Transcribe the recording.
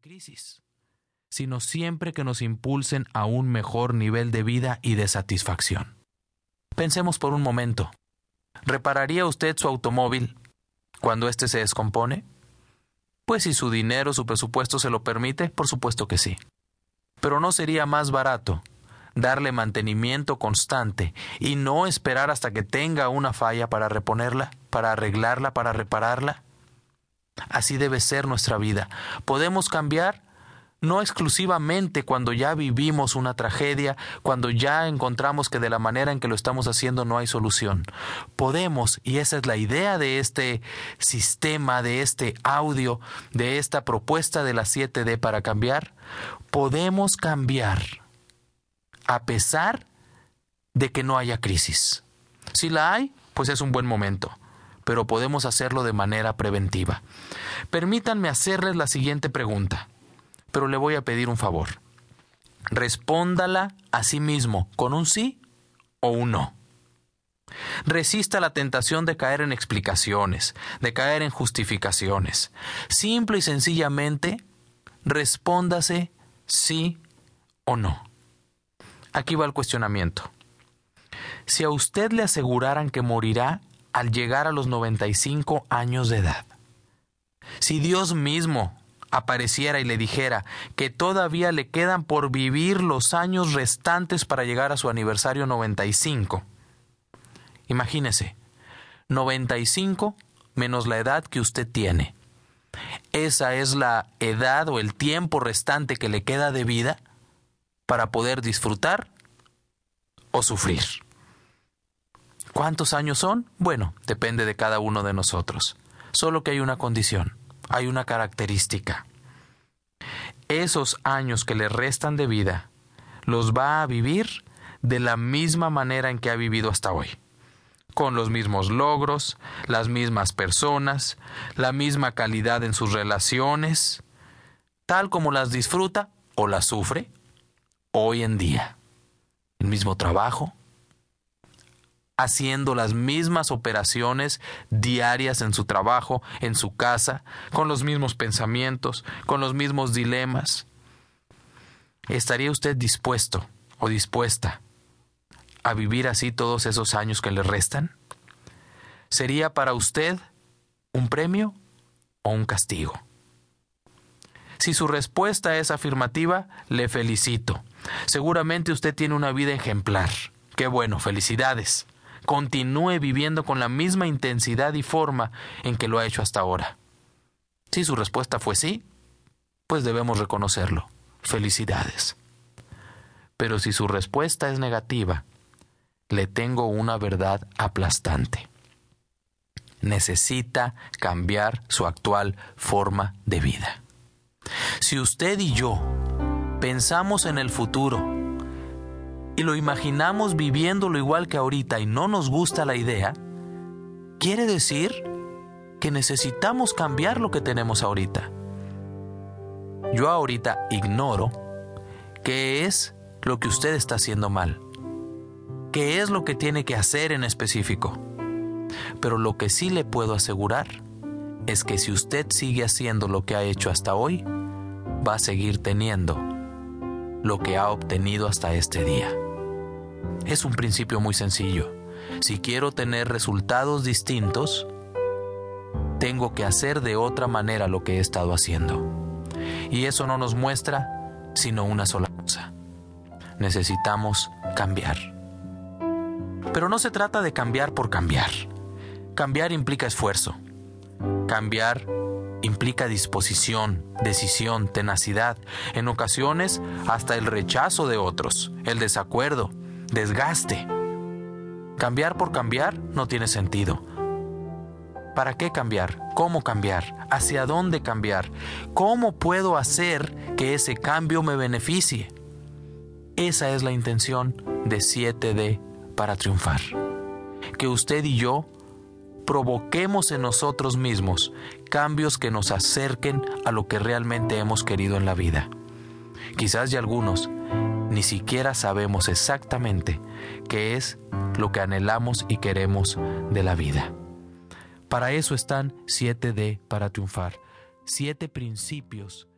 crisis, sino siempre que nos impulsen a un mejor nivel de vida y de satisfacción. Pensemos por un momento. ¿Repararía usted su automóvil cuando éste se descompone? Pues si su dinero, su presupuesto se lo permite, por supuesto que sí. Pero ¿no sería más barato darle mantenimiento constante y no esperar hasta que tenga una falla para reponerla, para arreglarla, para repararla? Así debe ser nuestra vida. Podemos cambiar no exclusivamente cuando ya vivimos una tragedia, cuando ya encontramos que de la manera en que lo estamos haciendo no hay solución. Podemos, y esa es la idea de este sistema, de este audio, de esta propuesta de la 7D para cambiar, podemos cambiar a pesar de que no haya crisis. Si la hay, pues es un buen momento pero podemos hacerlo de manera preventiva. Permítanme hacerles la siguiente pregunta, pero le voy a pedir un favor. Respóndala a sí mismo con un sí o un no. Resista la tentación de caer en explicaciones, de caer en justificaciones. Simple y sencillamente, respóndase sí o no. Aquí va el cuestionamiento. Si a usted le aseguraran que morirá al llegar a los 95 años de edad. Si Dios mismo apareciera y le dijera que todavía le quedan por vivir los años restantes para llegar a su aniversario 95. Imagínese, 95 menos la edad que usted tiene. Esa es la edad o el tiempo restante que le queda de vida para poder disfrutar o sufrir. ¿Cuántos años son? Bueno, depende de cada uno de nosotros. Solo que hay una condición, hay una característica. Esos años que le restan de vida los va a vivir de la misma manera en que ha vivido hasta hoy, con los mismos logros, las mismas personas, la misma calidad en sus relaciones, tal como las disfruta o las sufre hoy en día. El mismo trabajo, haciendo las mismas operaciones diarias en su trabajo, en su casa, con los mismos pensamientos, con los mismos dilemas. ¿Estaría usted dispuesto o dispuesta a vivir así todos esos años que le restan? ¿Sería para usted un premio o un castigo? Si su respuesta es afirmativa, le felicito. Seguramente usted tiene una vida ejemplar. Qué bueno, felicidades continúe viviendo con la misma intensidad y forma en que lo ha hecho hasta ahora. Si su respuesta fue sí, pues debemos reconocerlo. Felicidades. Pero si su respuesta es negativa, le tengo una verdad aplastante. Necesita cambiar su actual forma de vida. Si usted y yo pensamos en el futuro y lo imaginamos viviéndolo igual que ahorita y no nos gusta la idea, quiere decir que necesitamos cambiar lo que tenemos ahorita. Yo ahorita ignoro qué es lo que usted está haciendo mal, qué es lo que tiene que hacer en específico. Pero lo que sí le puedo asegurar es que si usted sigue haciendo lo que ha hecho hasta hoy, va a seguir teniendo lo que ha obtenido hasta este día. Es un principio muy sencillo. Si quiero tener resultados distintos, tengo que hacer de otra manera lo que he estado haciendo. Y eso no nos muestra sino una sola cosa. Necesitamos cambiar. Pero no se trata de cambiar por cambiar. Cambiar implica esfuerzo. Cambiar implica disposición, decisión, tenacidad, en ocasiones hasta el rechazo de otros, el desacuerdo, desgaste. Cambiar por cambiar no tiene sentido. ¿Para qué cambiar? ¿Cómo cambiar? ¿Hacia dónde cambiar? ¿Cómo puedo hacer que ese cambio me beneficie? Esa es la intención de 7D para triunfar. Que usted y yo provoquemos en nosotros mismos cambios que nos acerquen a lo que realmente hemos querido en la vida. Quizás ya algunos ni siquiera sabemos exactamente qué es lo que anhelamos y queremos de la vida. Para eso están 7D para triunfar, siete principios